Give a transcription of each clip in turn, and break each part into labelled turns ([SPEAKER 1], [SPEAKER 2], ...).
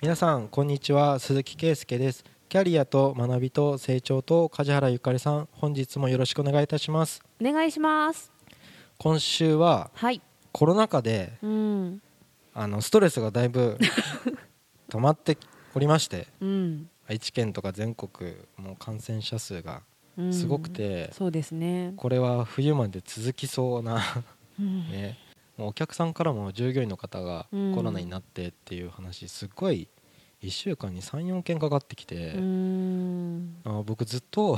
[SPEAKER 1] 皆さんこんにちは。鈴木圭介です。キャリアと学びと成長と梶原ゆかりさん本日もよろしくお願いいたします。
[SPEAKER 2] お願いします。
[SPEAKER 1] 今週は
[SPEAKER 2] はい。
[SPEAKER 1] コロナ禍で
[SPEAKER 2] うん。
[SPEAKER 1] あのストレスがだいぶ 溜まっておりまして
[SPEAKER 2] うん。
[SPEAKER 1] 愛知県とか全国もう感染者数が
[SPEAKER 2] うん。
[SPEAKER 1] すごくて
[SPEAKER 2] そうですね。
[SPEAKER 1] これは冬まで続きそうな
[SPEAKER 2] うん。
[SPEAKER 1] ねもうお客さんからも従業員の方が
[SPEAKER 2] うん。
[SPEAKER 1] コロナになってっていう話すっごい1週間に34件かかってき
[SPEAKER 2] う
[SPEAKER 1] て、
[SPEAKER 2] ん。
[SPEAKER 1] あ僕ずっと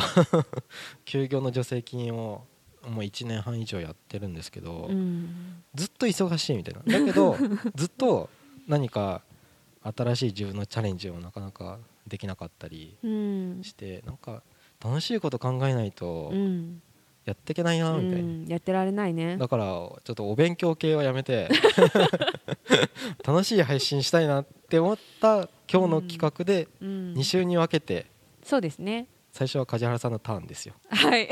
[SPEAKER 1] 休業の助成金をもう1年半以上やってるんですけど、
[SPEAKER 2] うん。
[SPEAKER 1] ずっと忙しいみたいな。だけど ずっと何か新しい自分のチャレンジをなかなかできなかったり
[SPEAKER 2] うん。
[SPEAKER 1] してなんか楽しいこと考えないと
[SPEAKER 2] うん
[SPEAKER 1] やっていけないなみたいな、
[SPEAKER 2] うんやってられないね。
[SPEAKER 1] だからちょっとお勉強系はやめて 楽しい配信したいなって思った今日の企画で
[SPEAKER 2] うん。
[SPEAKER 1] 2週に分けて
[SPEAKER 2] そうですね。
[SPEAKER 1] 最初は梶原さんのターンですよ。
[SPEAKER 2] はい。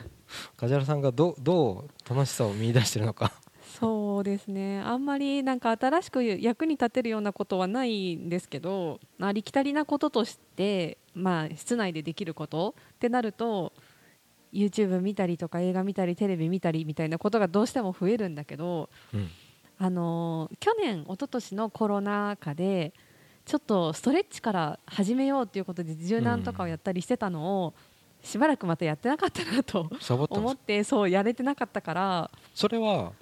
[SPEAKER 1] 梶原さんがどうどう楽しさを見出してるのか。
[SPEAKER 2] そうですね。あんまりなんか新しく役に立てるようなことはないんですけどありきたりなこととして、まあ、室内でできることってなると YouTube 見たりとか映画見たりテレビ見たりみたいなことがどうしても増えるんだけど、
[SPEAKER 1] うん。
[SPEAKER 2] あのー去年一昨年のコロナ禍でちょっとストレッチから始めようということで柔軟とかをやったりしてたのを、しばらくまたやってなかったなと思ってそうやれてなかったから。
[SPEAKER 1] それは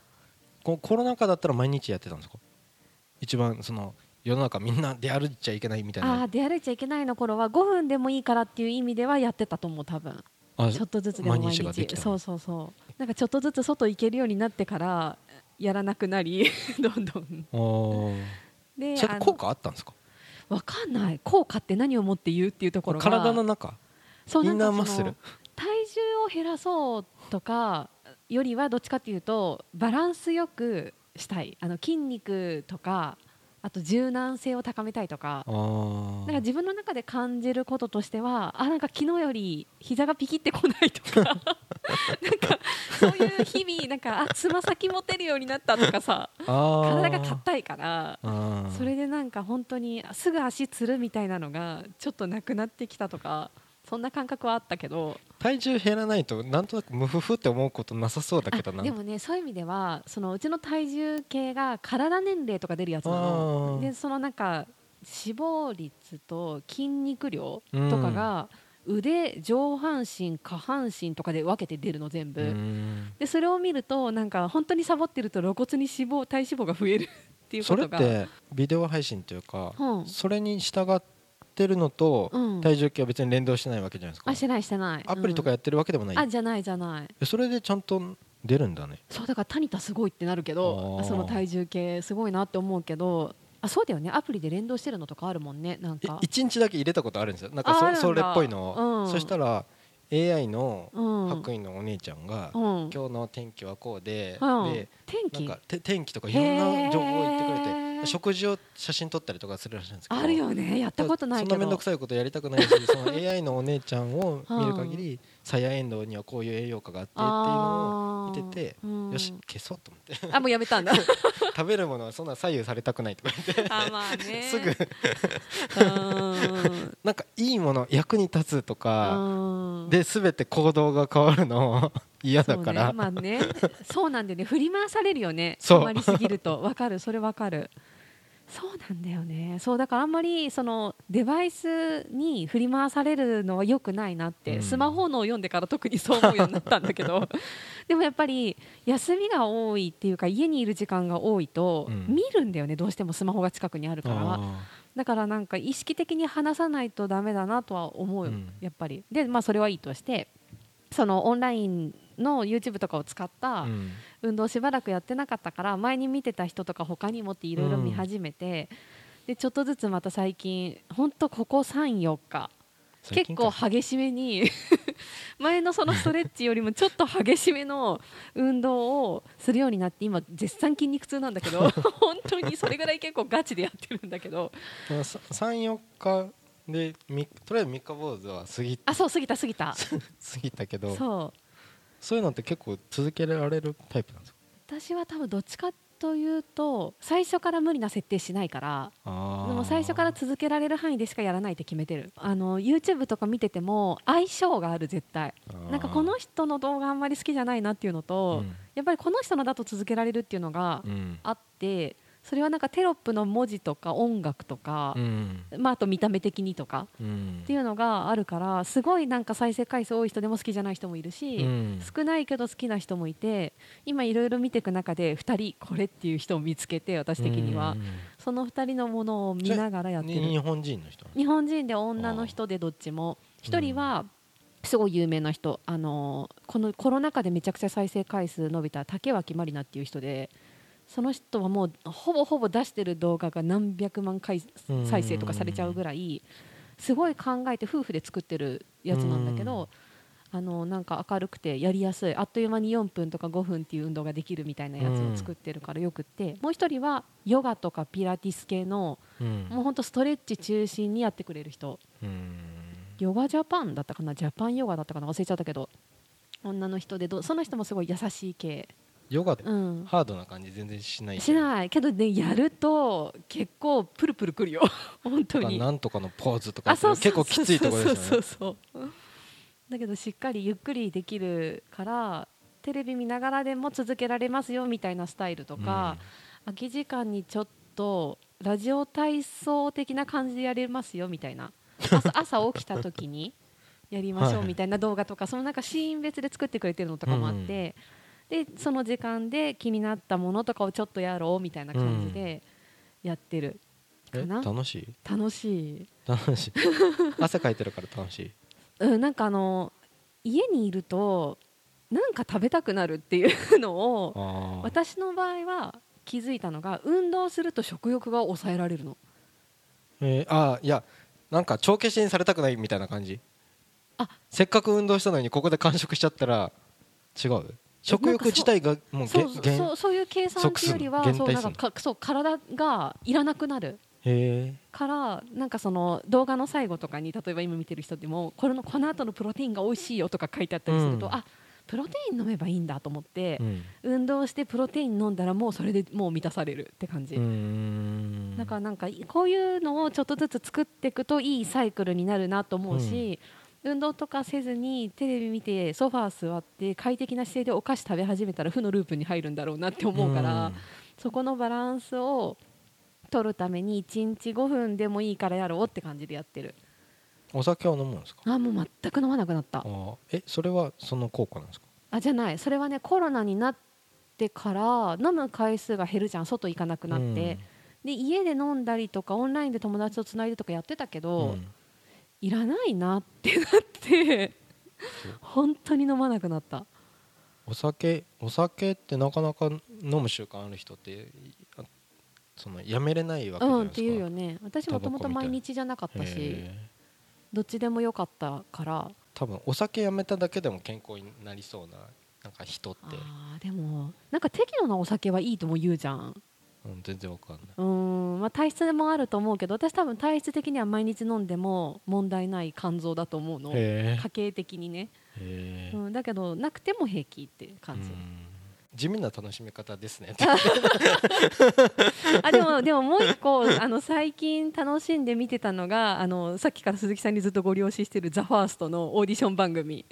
[SPEAKER 1] こコロナ禍だったら毎日やってたんですか？一番その世の中みんな出歩いちゃいけないみたい
[SPEAKER 2] ああ
[SPEAKER 1] な
[SPEAKER 2] ー出歩いちゃいけないの頃は5分でもいいからっていう意味ではやってたと思う多分。
[SPEAKER 1] あ
[SPEAKER 2] ちょっとずつでも毎
[SPEAKER 1] 毎
[SPEAKER 2] 日そうそうそう。なんかちょっとずつ外行けるようになってからやらなくなり どんどん。で
[SPEAKER 1] 効果あったんですか？
[SPEAKER 2] わかんない。効果って何をもって言うっていうところが。
[SPEAKER 1] 体の中？
[SPEAKER 2] そう
[SPEAKER 1] インナーマッスル？
[SPEAKER 2] 体重を減らそうとかよりはどっちかっていうとバランスよくしたい。あの筋肉とかあと柔軟性を高めたいとか。なんか自分の中で感じることとしてはあなんか昨日より膝がピキってこないとか。なんかそういう日々なんかあつま先持てるようになったとかさ。体が硬いから。それでなんか本当にすぐ足つるみたいなのがちょっとなくなってきたとかそんな感覚はあったけど
[SPEAKER 1] 体重減らないとなんとなくムフフって思うことなさそうだけどな。
[SPEAKER 2] あでもねそういう意味ではそのうちの体重計が体年齢とか出るやつなの。でそのなんか脂肪率と筋肉量とかが腕上半身下半身とかで分けて出るの全部、
[SPEAKER 1] うん。
[SPEAKER 2] でそれを見るとなんか本当にサボってると露骨に脂肪体脂肪が増えるっていう
[SPEAKER 1] そ
[SPEAKER 2] ことが。
[SPEAKER 1] れってビデオ配信というか、
[SPEAKER 2] うん。
[SPEAKER 1] それに従ってるのと
[SPEAKER 2] うん。
[SPEAKER 1] 体重計は別に連動してないわけじゃないですか、
[SPEAKER 2] あしてないしてない。
[SPEAKER 1] アプリとかやってるわけでもない、
[SPEAKER 2] うん。あじゃないじゃない。
[SPEAKER 1] えそれでちゃんと出るんだね。
[SPEAKER 2] そうだからタニタすごいってなるけどその体重計すごいなって思うけどあそうだよね。アプリで連動してるのとかあるもんねなん
[SPEAKER 1] い
[SPEAKER 2] か
[SPEAKER 1] 一日だけ入れたことあるんですよ。なんかそそれっぽいのを、
[SPEAKER 2] うん。
[SPEAKER 1] そしたら AI の
[SPEAKER 2] うん。
[SPEAKER 1] 白衣のお姉ちゃんが、
[SPEAKER 2] うん。
[SPEAKER 1] 今日の天気はこうで、
[SPEAKER 2] うん。
[SPEAKER 1] で
[SPEAKER 2] 天気？
[SPEAKER 1] 天気とかいろんな情報を言ってくれ
[SPEAKER 2] へ
[SPEAKER 1] て
[SPEAKER 2] ー
[SPEAKER 1] 食事を写真撮ったりとかするらしいんですけど。
[SPEAKER 2] あるよね。やったことないけ
[SPEAKER 1] そんな面倒
[SPEAKER 2] ど
[SPEAKER 1] くさいことやりたくないしその AI のお姉ちゃんを見る限りサヤエンドウにはこういう栄養価があってっていうのを見てて、
[SPEAKER 2] うん。
[SPEAKER 1] よし消そうと思って。
[SPEAKER 2] あもうやめたんだ。
[SPEAKER 1] 食べるものはそんな左右されたくないとか言って。
[SPEAKER 2] あまあね。
[SPEAKER 1] すぐ。
[SPEAKER 2] うん。
[SPEAKER 1] なんかいいもの役に立つとか
[SPEAKER 2] うん。
[SPEAKER 1] で全て行動が変わるの嫌だから、
[SPEAKER 2] そうね。まあね。そうなんだよね。振り回されるよね。
[SPEAKER 1] そう。
[SPEAKER 2] あまりすぎると。わかる。それわかるそうなんだよね。そうだからあんまりそのデバイスに振り回されるのは良くないなって、
[SPEAKER 1] うん。
[SPEAKER 2] スマホのを読んでから特にそう思うようになったんだけど。でもやっぱり休みが多いっていうか家にいる時間が多いと、
[SPEAKER 1] うん。
[SPEAKER 2] 見るんだよねどうしてもスマホが近くにあるから。
[SPEAKER 1] あ
[SPEAKER 2] だからなんか意識的に話さないとダメだなとは思うよ、
[SPEAKER 1] うん。
[SPEAKER 2] やっぱり。でまあそれはいいとしてそのオンラインの YouTube とかを使った運動しばらくやってなかったから前に見てた人とか他にもっていろいろ見始めて、でちょっとずつまた最近本当ここ34日結構激しめに 前のそのストレッチよりもちょっと激しめの運動をするようになって今絶賛筋肉痛なんだけど 本当にそれぐらい結構ガチでやってるんだけど。
[SPEAKER 1] 34日でみとりあえず三日坊主は過ぎ
[SPEAKER 2] あそう過ぎた過ぎた。
[SPEAKER 1] 過ぎたけど。
[SPEAKER 2] そう
[SPEAKER 1] そういうのって結構続けられるタイプなんですか？
[SPEAKER 2] 私は多分どっちかっというと最初から無理な設定しないからでも最初から続けられる範囲でしかやらないって決めてる。あの YouTube とか見てても相性がある絶対。なんかこの人の動画あんまり好きじゃないなっていうのと、
[SPEAKER 1] うん。
[SPEAKER 2] やっぱりこの人のだと続けられるっていうのが
[SPEAKER 1] うん。
[SPEAKER 2] あってそれはなんかテロップの文字とか音楽とか
[SPEAKER 1] う、ん。
[SPEAKER 2] まあ、あと見た目的にとか
[SPEAKER 1] うん。
[SPEAKER 2] っていうのがあるからすごいなんか再生回数多い人でも好きじゃない人もいるし、
[SPEAKER 1] うん。
[SPEAKER 2] 少ないけど好きな人もいて今いろいろ見ていく中で2人これっていう人を見つけて私的には、
[SPEAKER 1] うん。
[SPEAKER 2] その2人のものを見ながらやってる。
[SPEAKER 1] に日本人の人
[SPEAKER 2] 日本人で女の人でどっちも。1人はすごい有名な人、あのーこのコロナ禍でめちゃくちゃ再生回数伸びた竹脇まりなっていう人でその人はもうほぼほぼ出してる動画が何百万回
[SPEAKER 1] うん
[SPEAKER 2] 再生とかされちゃうぐらいすごい考えて夫婦で作ってるやつなんだけど、あのなんか明るくてやりやすいあっという間に4分とか5分っていう運動ができるみたいなやつを作ってるからよくって、もう一人はヨガとかピラティス系の
[SPEAKER 1] うん。
[SPEAKER 2] もうほんとストレッチ中心にやってくれる人。
[SPEAKER 1] うん。
[SPEAKER 2] ヨガジャパンだったかな？ジャパンヨガだったかな？忘れちゃったけど。女の人でどその人もすごい優しい系、
[SPEAKER 1] ヨガ
[SPEAKER 2] うん、
[SPEAKER 1] ハードな感じ全然しない。
[SPEAKER 2] しない。けどねやると結構プルプルくるよ。本当に。
[SPEAKER 1] なんとかのポーズとか結構きついところですよね
[SPEAKER 2] だけどしっかりゆっくりできるからテレビ見ながらでも続けられますよみたいなスタイルとか、空き時間にちょっとラジオ体操的な感じでやれますよみたいな。朝朝起きた時にやりましょうみたいな動画とか、そのなんかシーン別で作ってくれてるのとかもあって、でその時間で気になったものとかをちょっとやろうみたいな感じでやってる、
[SPEAKER 1] え
[SPEAKER 2] かな。
[SPEAKER 1] 楽しい？
[SPEAKER 2] 楽しい、
[SPEAKER 1] 楽しい。汗かいてるから楽しい？
[SPEAKER 2] うん、なんかあの家にいるとなんか食べたくなるっていうのを私の場合は気づいたのが運動すると食欲が抑えられるの。
[SPEAKER 1] えーあーいやなんか帳消しにされたくないみたいな感じ？
[SPEAKER 2] あ。
[SPEAKER 1] せっかく運動したのにここで完食しちゃったら違う？食欲自体がもうげ
[SPEAKER 2] そうそうそういう計算っていうよりはそうなんかかそう体がいらなくなる。からなんかその動画の最後とかに例えば今見てる人でもこれのこの後のプロテインが美味しいよとか書いてあったりすると、
[SPEAKER 1] うん。
[SPEAKER 2] あプロテイン飲めばいいんだと思って
[SPEAKER 1] う、ん。
[SPEAKER 2] 運動してプロテイン飲んだらもうそれでもう満たされるって感じ、だからなんかこういうのをちょっとずつ作っていくといいサイクルになるなと思うし、運動とかせずにテレビ見てソファー座って快適な姿勢でお菓子食べ始めたら負のループに入るんだろうなって思うから、
[SPEAKER 1] うん。
[SPEAKER 2] そこのバランスを取るために1日5分でもいいからやろうって感じでやってる。
[SPEAKER 1] お酒は飲むんですか？
[SPEAKER 2] あもう全く飲まなくなった。
[SPEAKER 1] えそれはその効果なんですか？
[SPEAKER 2] あじゃない。それはねコロナになってから飲む回数が減るじゃん。外行かなくなって、で家で飲んだりとかオンラインで友達とつないでとかやってたけ
[SPEAKER 1] う
[SPEAKER 2] ど、
[SPEAKER 1] ん
[SPEAKER 2] いらないなってなって本当に飲まなくなった。
[SPEAKER 1] お酒お酒ってなかなか飲む習慣ある人ってあそのやめれないわけじゃ
[SPEAKER 2] うんっ
[SPEAKER 1] ないですか。
[SPEAKER 2] ていうよね。私もともと毎日じゃなかったし
[SPEAKER 1] へ
[SPEAKER 2] どっちでもよかったから。
[SPEAKER 1] ー多分お酒やめただけでも健康になりそうななんか人って、
[SPEAKER 2] あーでもなんか適度なお酒はいいとも言うじゃん。
[SPEAKER 1] うん、全然わかんない。
[SPEAKER 2] うん、まあ、体質もあると思うけど私多分体質的には毎日飲んでも問題ない肝臓だと思うの。
[SPEAKER 1] へ
[SPEAKER 2] 家計的にね、
[SPEAKER 1] え。
[SPEAKER 2] うん、だけどなくても平気っていう感じ、
[SPEAKER 1] 地味な楽しみ方ですね。
[SPEAKER 2] あでもでももう一個あの最近楽しんで見てたのがあのさっきから鈴木さんにずっとご了承してる「ザファーストのオーディション番組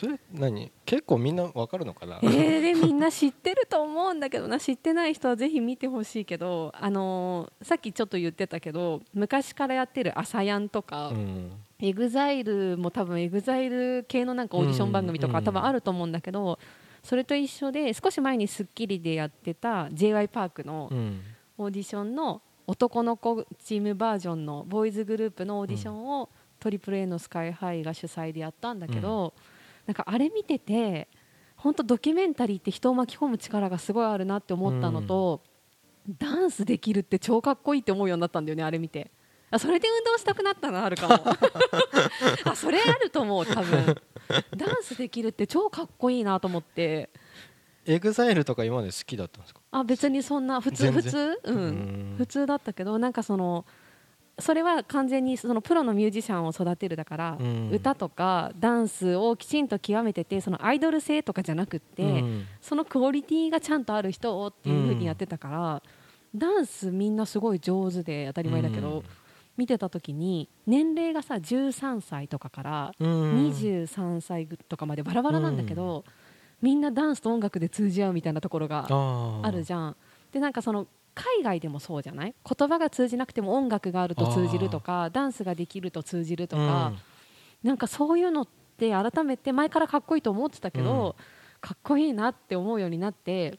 [SPEAKER 1] それ何？結構みんなわかるのかな？
[SPEAKER 2] えー、でみんな知ってると思うんだけどな。知ってない人はぜひ見てほしいけど、あのーさっきちょっと言ってたけど昔からやってる「アサヤン」とか、
[SPEAKER 1] うん。
[SPEAKER 2] EXILE も多分 EXILE 系のなんかオーディション番組とか
[SPEAKER 1] うん。
[SPEAKER 2] 多分あると思うんだけど、それと一緒で少し前に『スッキリ』でやってた j y パークの
[SPEAKER 1] うん。
[SPEAKER 2] オーディションの男の子チームバージョンのボーイズグループのオーディションを、トリプル a のスカイハイが主催でやったんだけど、なんかあれ見てて本当ドキュメンタリーって人を巻き込む力がすごいあるなって思ったのと、ダンスできるって超かっこいいって思うようになったんだよねあれ見て。あそれで運動したくなったのあるかも。あそれあると思う多分。ダンスできるって超かっこいいなと思って。
[SPEAKER 1] EXILE とか今まで好きだったんですか？
[SPEAKER 2] あ別にそんな普通普通？うん、
[SPEAKER 1] うん
[SPEAKER 2] 普通だったけどなんかそのそれは完全にそのプロのミュージシャンを育てるだから、
[SPEAKER 1] うん。
[SPEAKER 2] 歌とかダンスをきちんと極めててそのアイドル性とかじゃなくって、
[SPEAKER 1] うん。
[SPEAKER 2] そのクオリティがちゃんとある人をっていう風にやってたから、ダンスみんなすごい上手で当たり前だけど、
[SPEAKER 1] うん。
[SPEAKER 2] 見てた時に年齢がさ13歳とかから
[SPEAKER 1] うん。
[SPEAKER 2] 23歳とかまでバラバラなんだけど、みんなダンスと音楽で通じ合うみたいなところが
[SPEAKER 1] あ
[SPEAKER 2] あるじゃん。でなんかその海外でもそうじゃない？言葉が通じなくても音楽があると通じるとかダンスができると通じるとか、なんかそういうのって改めて前からかっこいいと思ってたけど、かっこいいなって思うようになって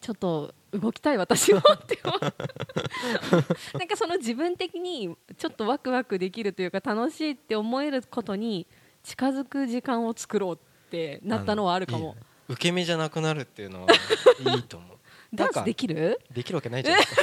[SPEAKER 2] ちょっと動きたい私もって思う。なんかその自分的にちょっとワクワクできるというか楽しいって思えることに近づく時間を作ろうってなったのはあるかも。
[SPEAKER 1] いいね。受け身じゃなくなるっていうのは いいと思う
[SPEAKER 2] ダンスできる？
[SPEAKER 1] できるわけないじゃないですか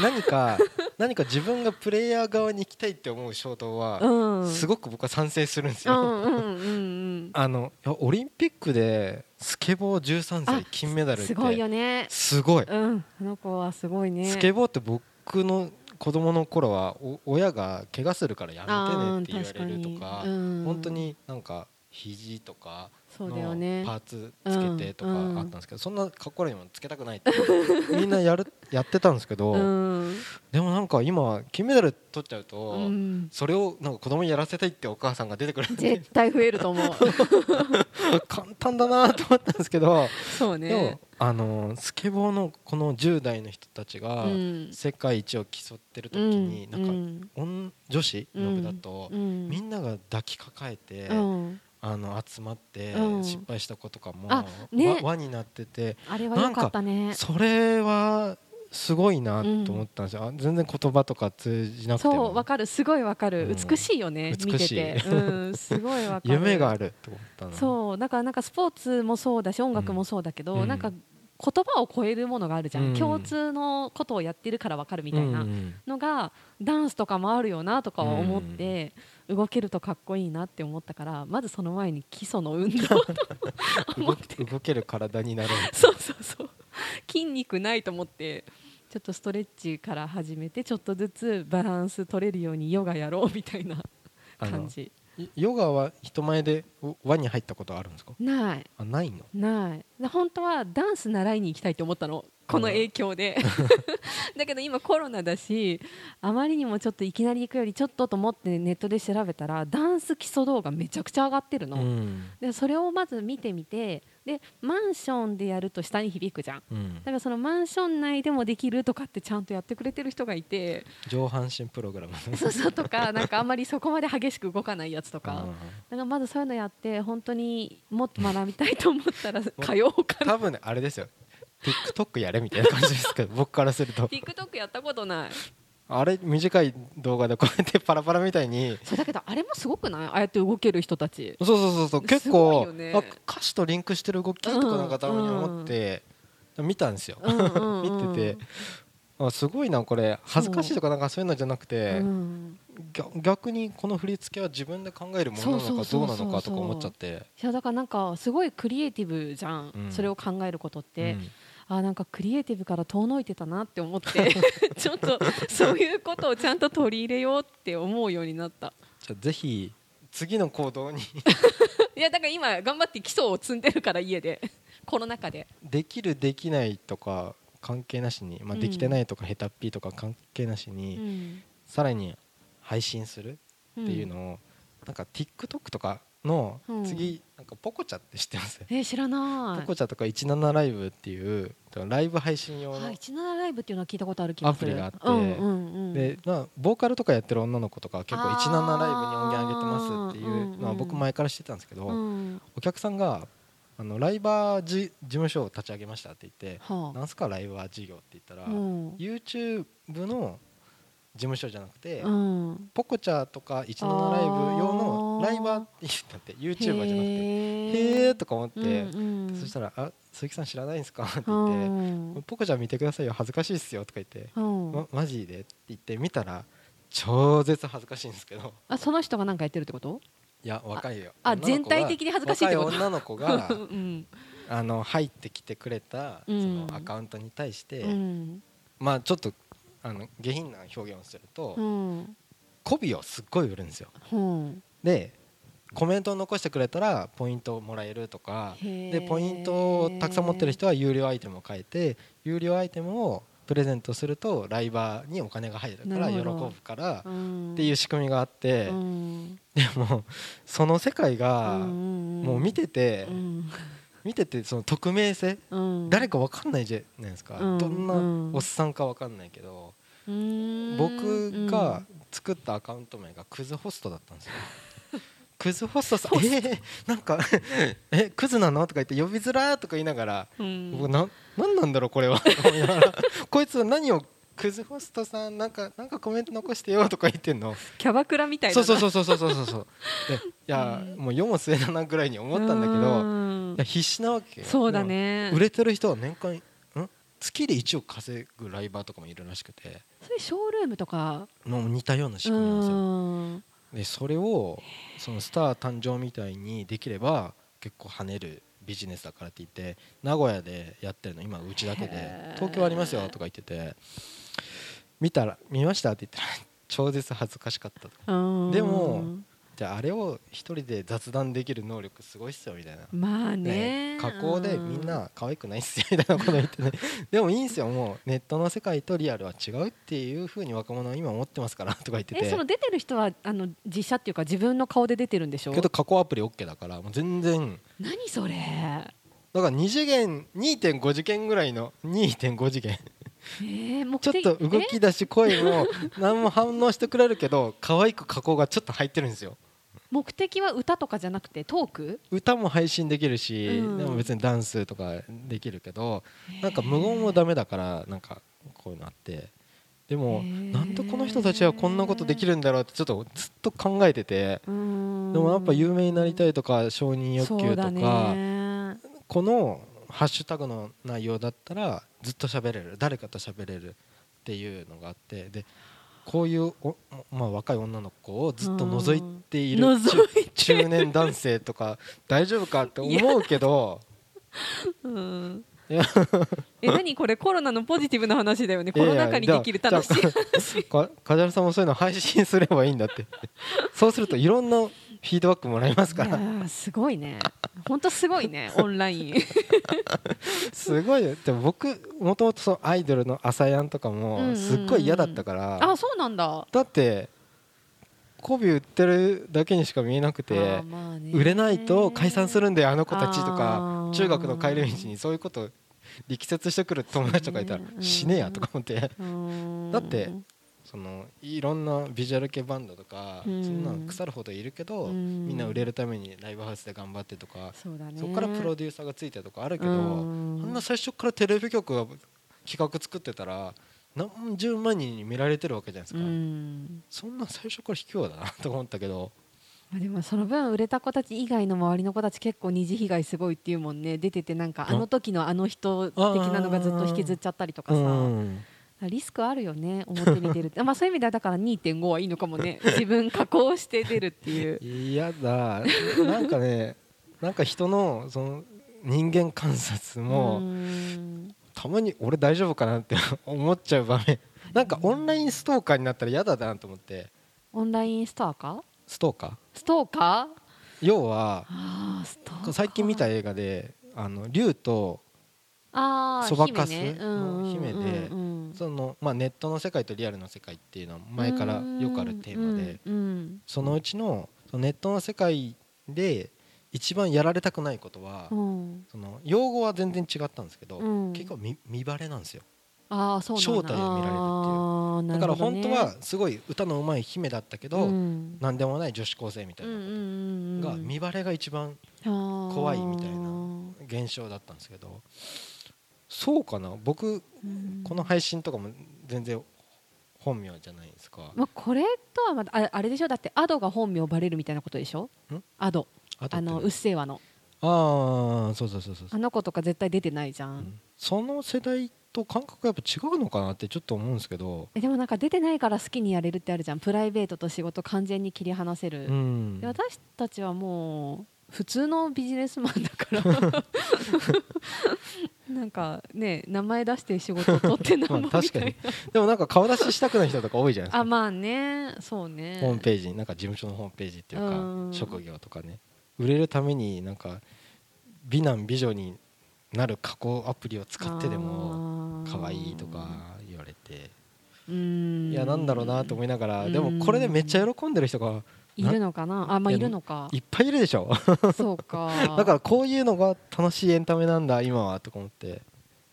[SPEAKER 1] 何か何か自分がプレイヤー側に行きたいって思う衝動は、
[SPEAKER 2] うん。
[SPEAKER 1] すごく僕は賛成するんですよ、あのオリンピックでスケボー13歳
[SPEAKER 2] あ
[SPEAKER 1] 金メダルって。
[SPEAKER 2] すごいよね。
[SPEAKER 1] すごい。
[SPEAKER 2] うんあの子はすごいね。
[SPEAKER 1] スケボーって僕の子供の頃はお親が怪我するからやめてねって言われるとか本当になんか肘とかの
[SPEAKER 2] ね。
[SPEAKER 1] パーツつけてとか
[SPEAKER 2] うん
[SPEAKER 1] あったんですけどそんなかっこ悪いものつけたくないって。みんなやるやってたんですけど
[SPEAKER 2] うん。
[SPEAKER 1] でもなんか今金メダル取っちゃう
[SPEAKER 2] う
[SPEAKER 1] と
[SPEAKER 2] ん。
[SPEAKER 1] それをなんか子供にやらせたいってお母さんが出てくる。
[SPEAKER 2] 絶対増えると思う。
[SPEAKER 1] 簡単だなと思ったんですけど
[SPEAKER 2] そう
[SPEAKER 1] でも
[SPEAKER 2] ね
[SPEAKER 1] あのスケボーのこの10代の人たちが
[SPEAKER 2] うん。
[SPEAKER 1] 世界一を競ってる時になんか
[SPEAKER 2] うん。
[SPEAKER 1] 女女子の部だと
[SPEAKER 2] うん。
[SPEAKER 1] みんなが抱きかかえて
[SPEAKER 2] うん
[SPEAKER 1] あの集まって
[SPEAKER 2] うん。
[SPEAKER 1] 失敗した子とかも
[SPEAKER 2] あね。
[SPEAKER 1] 輪輪になってて
[SPEAKER 2] あれは良かったね。
[SPEAKER 1] それはすごいなと思ったんですよ。あ全然言葉とか通じなくて
[SPEAKER 2] そう
[SPEAKER 1] も
[SPEAKER 2] わかる。すごいわかる。
[SPEAKER 1] うん。
[SPEAKER 2] 美しいよね見て
[SPEAKER 1] 美しい。
[SPEAKER 2] てうんすごいわかる。
[SPEAKER 1] 夢があると思ったの。
[SPEAKER 2] そうだからなんかスポーツもそうだし音楽もそうだけど、
[SPEAKER 1] うん。
[SPEAKER 2] なんか言葉を超えるものがあるじゃん、
[SPEAKER 1] うん。
[SPEAKER 2] 共通のことをやってるからわかるみたいな
[SPEAKER 1] うん。
[SPEAKER 2] のが、ダンスとかもあるよなとかは思って、動けるとかっこいいなって思ったからまずその前に基礎の運動と思
[SPEAKER 1] 動
[SPEAKER 2] って。
[SPEAKER 1] け動ける体になろう
[SPEAKER 2] そうそうそう。筋肉ないと思ってちょっとストレッチから始めてちょっとずつバランス取れるようにヨガやろうみたいな感じ。
[SPEAKER 1] ヨガは人前で輪に入ったことあるんですか？
[SPEAKER 2] ない。
[SPEAKER 1] あないの？
[SPEAKER 2] ない。で本当はダンス習いに行きたいと思ったのこの影響で。だけど今コロナだしあまりにもちょっといきなり行くよりちょっとと思ってネットで調べたらダンス基礎動画めちゃくちゃ上がってるの、
[SPEAKER 1] うん。
[SPEAKER 2] でそれをまず見てみてでマンションでやると下に響くじゃん。
[SPEAKER 1] うん。
[SPEAKER 2] だからそのマンション内でもできるとかってちゃんとやってくれてる人がいて。
[SPEAKER 1] 上半身プログラム。
[SPEAKER 2] そうそうとかなんかあんまりそこまで激しく動かないやつとか。だからまずそういうのやって本当にもっと学びたいと思ったら通おうかな。
[SPEAKER 1] 多分ねあれですよ TikTok やれみたいな感じですけど僕からすると。
[SPEAKER 2] TikTok やったことない。
[SPEAKER 1] あれ短い動画でこうやってパラパラみたいに。
[SPEAKER 2] そうだけどあれもすごくない？ああやって動ける人たち。
[SPEAKER 1] そうそうそうそう結構、
[SPEAKER 2] よね
[SPEAKER 1] あ歌詞とリンクしてる動きとかなんかたまに思って、見たんですよ、
[SPEAKER 2] うんうんうん。
[SPEAKER 1] 見てて。あすごいなこれ恥ずかしいとかなんかそういうのじゃなくて、
[SPEAKER 2] うん。
[SPEAKER 1] 逆逆にこの振り付けは自分で考えるものなのかどうなのかとか思っちゃって。
[SPEAKER 2] いやだからなんかすごいクリエイティブじゃん、
[SPEAKER 1] うん。
[SPEAKER 2] それを考えることって、
[SPEAKER 1] うん
[SPEAKER 2] あなんかクリエイティブから遠のいてたなって思って ちょっとそういうことをちゃんと取り入れようって思うようになった。
[SPEAKER 1] じゃあぜひ次の行動に。
[SPEAKER 2] いやだから今頑張って基礎を積んでるから家でコロナ禍で。
[SPEAKER 1] できるできないとか関係なしに、まあ、
[SPEAKER 2] うん。
[SPEAKER 1] できてないとか下手っぴとか関係なし
[SPEAKER 2] う
[SPEAKER 1] に、
[SPEAKER 2] ん。
[SPEAKER 1] さらに配信するっていうのを、なんか TikTok とかの
[SPEAKER 2] うん。
[SPEAKER 1] 次、なんかポコチャって知ってます？
[SPEAKER 2] えー知らない。
[SPEAKER 1] ポコチャとか17ライブっていうライブ配信用の、
[SPEAKER 2] はい、17ライブっていうのは聞いたことある気がする。
[SPEAKER 1] アプリがあって
[SPEAKER 2] うんうんうん、
[SPEAKER 1] でまあ、ボーカルとかやってる女の子とかは結構
[SPEAKER 2] あー。
[SPEAKER 1] 17ライブに音源上げてますっていうのは
[SPEAKER 2] うんうん
[SPEAKER 1] 僕前から知ってたんですけど、
[SPEAKER 2] うん。
[SPEAKER 1] お客さんがあのライバーじ事務所を立ち上げましたって言って
[SPEAKER 2] は
[SPEAKER 1] なんすかライバー事業って言ったら、
[SPEAKER 2] あ、うん、
[SPEAKER 1] YouTube の事務所じゃなくて、
[SPEAKER 2] うん、
[SPEAKER 1] ポコチャとか17ライブ用のライバーって言ったって YouTuber じゃなくてへ
[SPEAKER 2] へ
[SPEAKER 1] えーとか思って、
[SPEAKER 2] うんうん、
[SPEAKER 1] そしたら「あ鈴木さん知らないんですか?」って
[SPEAKER 2] う
[SPEAKER 1] 言って
[SPEAKER 2] ん「
[SPEAKER 1] ポコチャ見てくださいよ恥ずかしいっすよ」とか言って
[SPEAKER 2] うん
[SPEAKER 1] ま、マジで？って言って見たら超絶恥ずかしいんですけど。
[SPEAKER 2] あその人が何かやってるってこと？
[SPEAKER 1] いや若いよ。
[SPEAKER 2] あ全体的に恥ずかしいってこと？
[SPEAKER 1] 女の子が
[SPEAKER 2] うん。
[SPEAKER 1] あの入ってきてくれたそ
[SPEAKER 2] うん。
[SPEAKER 1] のアカウントに対して、
[SPEAKER 2] うん。
[SPEAKER 1] まあちょっとあの下品な表現をすると、
[SPEAKER 2] うん。
[SPEAKER 1] 媚びをすっごい売るんですよ。
[SPEAKER 2] うん
[SPEAKER 1] でコメントを残してくれたらポイントをもらえるとかでポイントをたくさん持ってる人は有料アイテムを変えて有料アイテムをプレゼントするとライバーにお金が入るから喜ぶから
[SPEAKER 2] うん。
[SPEAKER 1] っていう仕組みがあって
[SPEAKER 2] うん。
[SPEAKER 1] でもその世界が
[SPEAKER 2] ん
[SPEAKER 1] もう見てて
[SPEAKER 2] うん。
[SPEAKER 1] 見ててその匿名性
[SPEAKER 2] うん。
[SPEAKER 1] 誰か分かんないじゃないですか。
[SPEAKER 2] うん
[SPEAKER 1] どんな
[SPEAKER 2] うん
[SPEAKER 1] おっさんか分かんないけど
[SPEAKER 2] うん。
[SPEAKER 1] 僕が作ったアカウント名がクズホストだったんですよ。クズホストさん、えー、なんかえクズなの？とか言って呼びづらーとか言いながら、
[SPEAKER 2] うん。
[SPEAKER 1] 僕ななんなんだろうこれは。こいつは何をクズホストさんなんかなんかコメント残してよとか言ってんの。
[SPEAKER 2] キャバクラみたいな。
[SPEAKER 1] そうそうそうそうそうそうそう。でいや、
[SPEAKER 2] うん。
[SPEAKER 1] もう世も末だなぐらいに思ったんだけど
[SPEAKER 2] うん。
[SPEAKER 1] いや必死なわけ
[SPEAKER 2] そうだね。
[SPEAKER 1] 売れてる人は年間ん？月で1億稼ぐライバーとかもいるらしくて。
[SPEAKER 2] それショールームとか。
[SPEAKER 1] もう似たような仕組みなんですよ。
[SPEAKER 2] うん
[SPEAKER 1] でそれをそのスター誕生みたいにできれば結構跳ねるビジネスだからって言って名古屋でやってるの今うちだけで。東京ありますよとか言ってて。見たら見ましたって言ったら超絶恥ずかしかったでもじゃああれを一人で雑談できる能力すごいっすよみたいな。
[SPEAKER 2] まあね。
[SPEAKER 1] ね加工でみんな可愛くないっすよみたいなこと言ってね。でもいいんすよ。もうネットの世界とリアルは違うっていうふうに若者は今思ってますからとか言ってて。
[SPEAKER 2] えその出てる人はあの実写っていうか自分の顔で出てるんでしょ？
[SPEAKER 1] けど加工アプリ OK だからもう全然。
[SPEAKER 2] 何それ？
[SPEAKER 1] だから2次元2.5次元ぐらいの2.5次元。
[SPEAKER 2] えー、目
[SPEAKER 1] ちょっ
[SPEAKER 2] 的
[SPEAKER 1] と動き出し声も 何も反応してくれるけど可愛く加工がちょっと入ってるんですよ。
[SPEAKER 2] え目的は歌とかじゃなくてトーク？
[SPEAKER 1] 歌も配信できるし、
[SPEAKER 2] うん。
[SPEAKER 1] でも別にダンスとかできるけどなんか無言もダメだからなんかこういうのあって。でもなんでこの人たちはこんなことできるんだろうってちょっとずっと考えてて。でもやっぱ有名になりたいとか承認欲求とか、
[SPEAKER 2] ね。
[SPEAKER 1] このハッシュタグの内容だったらずっと喋れる。誰かと喋れるっていうのがあって。でこういうお、まあ、若い女の子をずっと覗いている中中年男性とか大丈夫かって思うけど。
[SPEAKER 2] うん。
[SPEAKER 1] い や
[SPEAKER 2] え何これコロナのポジティブな話だよね。コロナ禍にできる楽しい。
[SPEAKER 1] じゃあ か梶原さんもそういうの配信すればいいんだって。そうするといろんなフィードバックもらえますから。
[SPEAKER 2] ーすごいね。本当すごいねオンライン。
[SPEAKER 1] すごいよ。でも僕もともとアイドルの朝やんとか
[SPEAKER 2] うんうんう
[SPEAKER 1] も
[SPEAKER 2] ん。
[SPEAKER 1] すっごい嫌だったから、
[SPEAKER 2] あそうなんだ。
[SPEAKER 1] だって媚び売ってるだけにしか見えなくて売れないと解散するんだよあの子たちと
[SPEAKER 2] あ
[SPEAKER 1] か
[SPEAKER 2] ー。
[SPEAKER 1] 中学の帰り道にそういうこと力説してくる友達とかいたら
[SPEAKER 2] うん
[SPEAKER 1] 死ねやとか思って。だってそのいろんなビジュアル系バンドとかそ
[SPEAKER 2] うん。
[SPEAKER 1] んなの腐るほどいるけど
[SPEAKER 2] うん。
[SPEAKER 1] みんな売れるためにライブハウスで頑張ってとか
[SPEAKER 2] そ
[SPEAKER 1] こからプロデューサーがついてとかあるけどあ
[SPEAKER 2] うん。
[SPEAKER 1] んな最初からテレビ局が企画作ってたら何十万人に見られてるわけじゃないです
[SPEAKER 2] う
[SPEAKER 1] か。
[SPEAKER 2] ん。
[SPEAKER 1] そんなん最初から卑怯だなと思ったけど。
[SPEAKER 2] まあでもその分売れた子たち以外の周りの子たち結構二次被害すごいっていうもんね。出ててなんかあの時のあの人的なのがずっと引きずっちゃったりとかさ、
[SPEAKER 1] うん。
[SPEAKER 2] リスクあるよね。表に出るって。まあそういう意味ではだから2.5はいいのかもね。自分加工して出るっていう。
[SPEAKER 1] 嫌だ。なんかねなんか人のその人間観察も
[SPEAKER 2] うん
[SPEAKER 1] たまに俺大丈夫かなって 思っちゃう場面。なんかオンラインストーカーになったら嫌だなと思って。
[SPEAKER 2] オンラインスト
[SPEAKER 1] ーカー？
[SPEAKER 2] ストーカー？
[SPEAKER 1] 要は
[SPEAKER 2] あーストーカー。
[SPEAKER 1] 最近見た映画であの竜とそばかす？の姫でその、まあ、ネットの世界とリアルの世界っていうのは前からよくあるテーマでそのうちのネットの世界で一番やられたくないことは
[SPEAKER 2] うん。
[SPEAKER 1] その用語は全然違ったんですけど
[SPEAKER 2] うん。
[SPEAKER 1] 結構見見バレなんですよ。
[SPEAKER 2] ああそうなんだ。
[SPEAKER 1] 正体を見られるっていう。
[SPEAKER 2] あーな
[SPEAKER 1] だから本当はすごい歌の上手い姫だったけど
[SPEAKER 2] うん。
[SPEAKER 1] 何でもない女子高生みたいな
[SPEAKER 2] うんうん
[SPEAKER 1] が見バレが一番
[SPEAKER 2] 怖
[SPEAKER 1] 怖いみたいな現象だったんですけどそうかな？僕この配信とかも全然本名じゃないですか。
[SPEAKER 2] まあ、これとはまたああれでしょ？だってアドが本名バレるみたいなことでしょ？
[SPEAKER 1] ん？
[SPEAKER 2] アド
[SPEAKER 1] あ
[SPEAKER 2] のうっせぇわの。
[SPEAKER 1] ああそうそうそうそう
[SPEAKER 2] あの子とか絶対出てないじゃん、
[SPEAKER 1] うん。その世代と感覚がやっぱ違うのかなってちょっと思うんですけど。
[SPEAKER 2] えでもなんか出てないから好きにやれるってあるじゃん。プライベートと仕事完全に切り離せる、
[SPEAKER 1] うん。
[SPEAKER 2] で私たちはもう普通のビジネスマンだから。なんかね名前出して仕事を取ってなんぼ
[SPEAKER 1] まあ確かに。でもなんか顔出ししたくない人とか多いじゃないですか。
[SPEAKER 2] あまあね。そうね。
[SPEAKER 1] ホームページになんか事務所のホームページっていうか
[SPEAKER 2] うん。
[SPEAKER 1] 職業とかね売れるためになんか美男美女になる加工アプリを使ってでも可愛いとか言われて。
[SPEAKER 2] うん。
[SPEAKER 1] いやなんだろうなと思いながら
[SPEAKER 2] うん。
[SPEAKER 1] でもこれでめっちゃ喜んでる人が
[SPEAKER 2] いるのかな？あまあ
[SPEAKER 1] い
[SPEAKER 2] るのか。
[SPEAKER 1] いっぱいいるでしょ。
[SPEAKER 2] そうか。
[SPEAKER 1] だからこういうのが楽しいエンタメなんだ今はとか思って。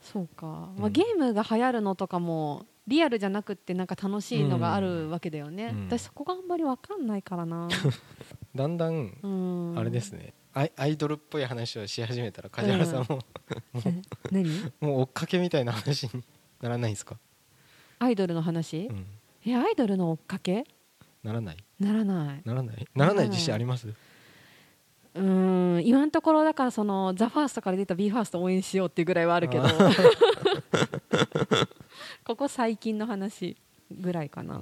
[SPEAKER 2] そうか、まあ、
[SPEAKER 1] うん
[SPEAKER 2] ゲームが流行るのとかもリアルじゃなくってなんか楽しいのがあるわけだよね、
[SPEAKER 1] うん。
[SPEAKER 2] 私そこがあんまりわかんないからな
[SPEAKER 1] だんだん
[SPEAKER 2] うん。
[SPEAKER 1] あれですね。アイアイドルっぽい話をし始めたら梶原さんも
[SPEAKER 2] え 何？
[SPEAKER 1] もう追っかけみたいな話にならないんですか？
[SPEAKER 2] アイドルの話、
[SPEAKER 1] うん。
[SPEAKER 2] えアイドルの追っかけ？
[SPEAKER 1] ならない。
[SPEAKER 2] ならない。
[SPEAKER 1] ならない？ならない自信あります？
[SPEAKER 2] うーん。今のところだからその「ザファーストから出た BE:FIRST 応援しようっていうぐらいはあるけど。
[SPEAKER 1] あ
[SPEAKER 2] ここ最近の話ぐらいかな、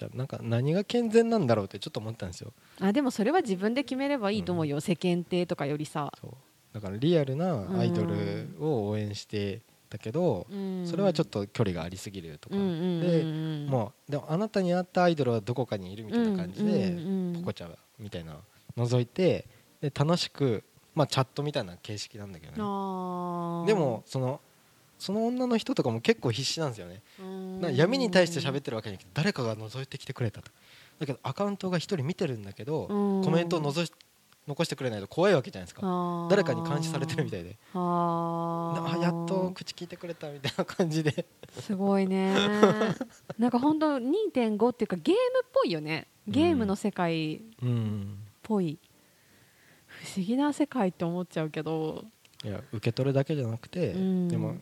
[SPEAKER 1] じゃあなんか何が健全なんだろうってちょっと思ったんですよ。
[SPEAKER 2] あでもそれは自分で決めればいいと思うよ、世間体とかよりさ、
[SPEAKER 1] そう。だからリアルなアイドルを応援してたけど、
[SPEAKER 2] うん。
[SPEAKER 1] それはちょっと距離がありすぎるとか、
[SPEAKER 2] うんうんうんうん
[SPEAKER 1] でもうでもあなたに合ったアイドルはどこかにいるみたいな感じで、
[SPEAKER 2] うんうんうん。
[SPEAKER 1] ポコちゃんみたいなの覗いてで楽しく、まあ、チャットみたいな形式なんだけどね。でもそのその女の人とかも結構必死なんですよね。闇に対して喋ってるわけじゃなくて誰かが覗いてきてくれたと。だけどアカウントが一人見てるんだけど
[SPEAKER 2] うん。
[SPEAKER 1] コメントをのぞし残してくれないと怖いわけじゃないですか。誰かに監視されてるみた
[SPEAKER 2] い
[SPEAKER 1] いで。
[SPEAKER 2] あ
[SPEAKER 1] やっと口聞いてくれたみたいな感じで。
[SPEAKER 2] すごいね。なんか本当2.5っていうかゲームっぽいよね。ゲームの世界っ
[SPEAKER 1] うん。
[SPEAKER 2] ぽい、不思議な世界って思っちゃうけど。
[SPEAKER 1] いや受け取るだけじゃなくて、
[SPEAKER 2] うん。
[SPEAKER 1] でも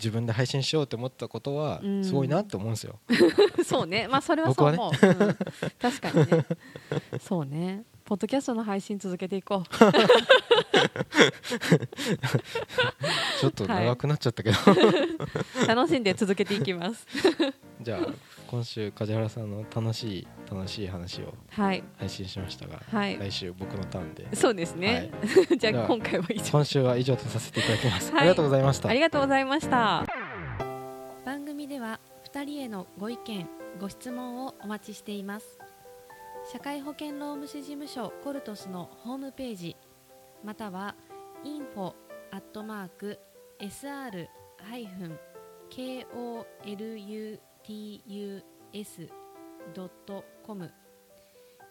[SPEAKER 1] 自分で配信しようって思ったことは
[SPEAKER 2] うん。
[SPEAKER 1] すごいなって思うんですよ、
[SPEAKER 2] そうね。まあそれはそう思う、うん。確かにね。そうね。ポッドキャストの配信続けていこう。
[SPEAKER 1] ちょっと長くなっちゃったけど、
[SPEAKER 2] 楽しんで続けていきます。
[SPEAKER 1] じゃあ今週梶原さんの楽しい楽しい話を
[SPEAKER 2] はい。
[SPEAKER 1] 配信しましたが、
[SPEAKER 2] はい。
[SPEAKER 1] 来週僕のターンで。
[SPEAKER 2] そうですね、じゃ
[SPEAKER 1] では
[SPEAKER 2] あ今回は以上。
[SPEAKER 1] 今週は以上とさせていただきます、
[SPEAKER 2] はい。
[SPEAKER 1] ありがとうございました。
[SPEAKER 2] ありがとうございました。番組では2人へのご意見ご質問をお待ちしています。社会保険労務士事務所コルトスのホームページまたは info アット tus.com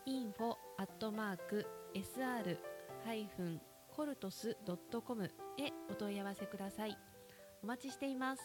[SPEAKER 2] info at mark sr ハイフンコルトスドットコムへお問い合わせください。お待ちしています。